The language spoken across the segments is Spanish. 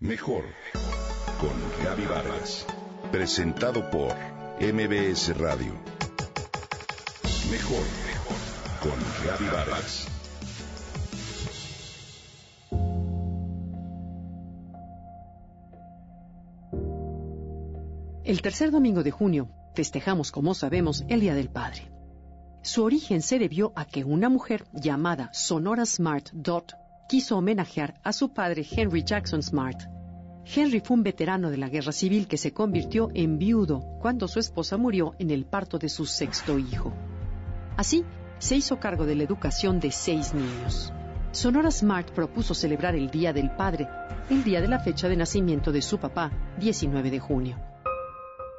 Mejor con Gaby Vargas. Presentado por MBS Radio. Mejor con Gaby Vargas. El tercer domingo de junio festejamos, como sabemos, el Día del Padre. Su origen se debió a que una mujer llamada Sonora Smart Dot quiso homenajear a su padre Henry Jackson Smart. Henry fue un veterano de la guerra civil que se convirtió en viudo cuando su esposa murió en el parto de su sexto hijo. Así, se hizo cargo de la educación de seis niños. Sonora Smart propuso celebrar el Día del Padre, el día de la fecha de nacimiento de su papá, 19 de junio.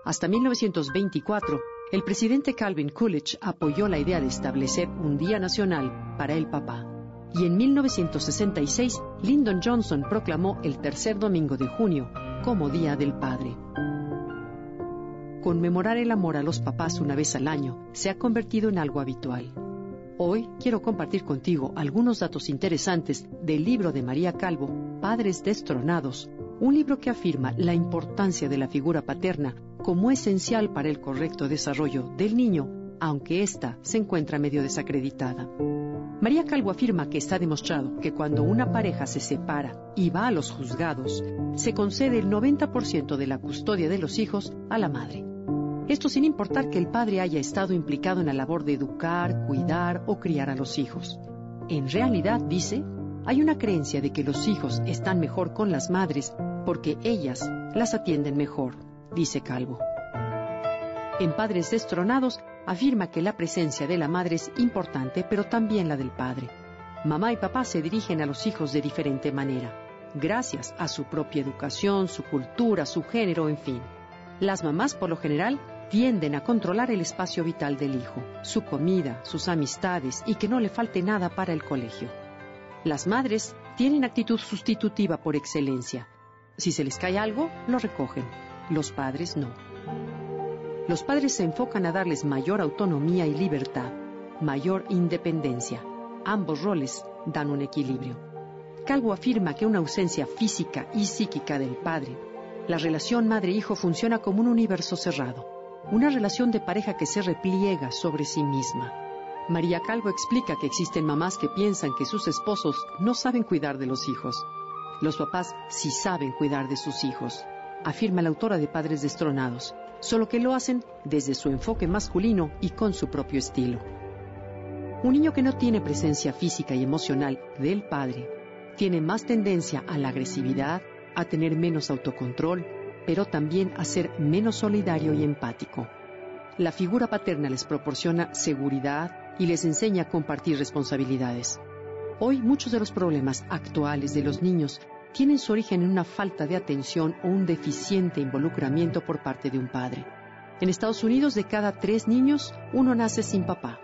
Hasta 1924, el presidente Calvin Coolidge apoyó la idea de establecer un Día Nacional para el papá y en 1966 Lyndon Johnson proclamó el tercer domingo de junio como Día del Padre. Conmemorar el amor a los papás una vez al año se ha convertido en algo habitual. Hoy quiero compartir contigo algunos datos interesantes del libro de María Calvo, Padres Destronados, un libro que afirma la importancia de la figura paterna como esencial para el correcto desarrollo del niño, aunque ésta se encuentra medio desacreditada. María Calvo afirma que está demostrado que cuando una pareja se separa y va a los juzgados, se concede el 90% de la custodia de los hijos a la madre. Esto sin importar que el padre haya estado implicado en la labor de educar, cuidar o criar a los hijos. En realidad, dice, hay una creencia de que los hijos están mejor con las madres porque ellas las atienden mejor, dice Calvo. En Padres Destronados afirma que la presencia de la madre es importante, pero también la del padre. Mamá y papá se dirigen a los hijos de diferente manera, gracias a su propia educación, su cultura, su género, en fin. Las mamás, por lo general, tienden a controlar el espacio vital del hijo, su comida, sus amistades y que no le falte nada para el colegio. Las madres tienen actitud sustitutiva por excelencia. Si se les cae algo, lo recogen. Los padres no. Los padres se enfocan a darles mayor autonomía y libertad, mayor independencia. Ambos roles dan un equilibrio. Calvo afirma que una ausencia física y psíquica del padre, la relación madre-hijo funciona como un universo cerrado, una relación de pareja que se repliega sobre sí misma. María Calvo explica que existen mamás que piensan que sus esposos no saben cuidar de los hijos. Los papás sí saben cuidar de sus hijos, afirma la autora de Padres Destronados solo que lo hacen desde su enfoque masculino y con su propio estilo. Un niño que no tiene presencia física y emocional del padre tiene más tendencia a la agresividad, a tener menos autocontrol, pero también a ser menos solidario y empático. La figura paterna les proporciona seguridad y les enseña a compartir responsabilidades. Hoy muchos de los problemas actuales de los niños tienen su origen en una falta de atención o un deficiente involucramiento por parte de un padre. En Estados Unidos, de cada tres niños, uno nace sin papá.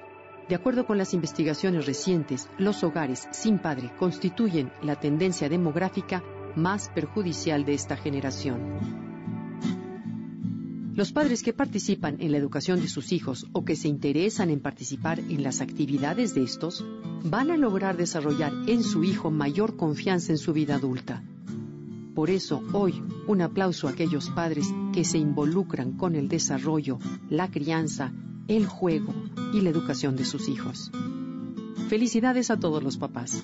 De acuerdo con las investigaciones recientes, los hogares sin padre constituyen la tendencia demográfica más perjudicial de esta generación. Los padres que participan en la educación de sus hijos o que se interesan en participar en las actividades de estos van a lograr desarrollar en su hijo mayor confianza en su vida adulta. Por eso, hoy, un aplauso a aquellos padres que se involucran con el desarrollo, la crianza, el juego y la educación de sus hijos. Felicidades a todos los papás.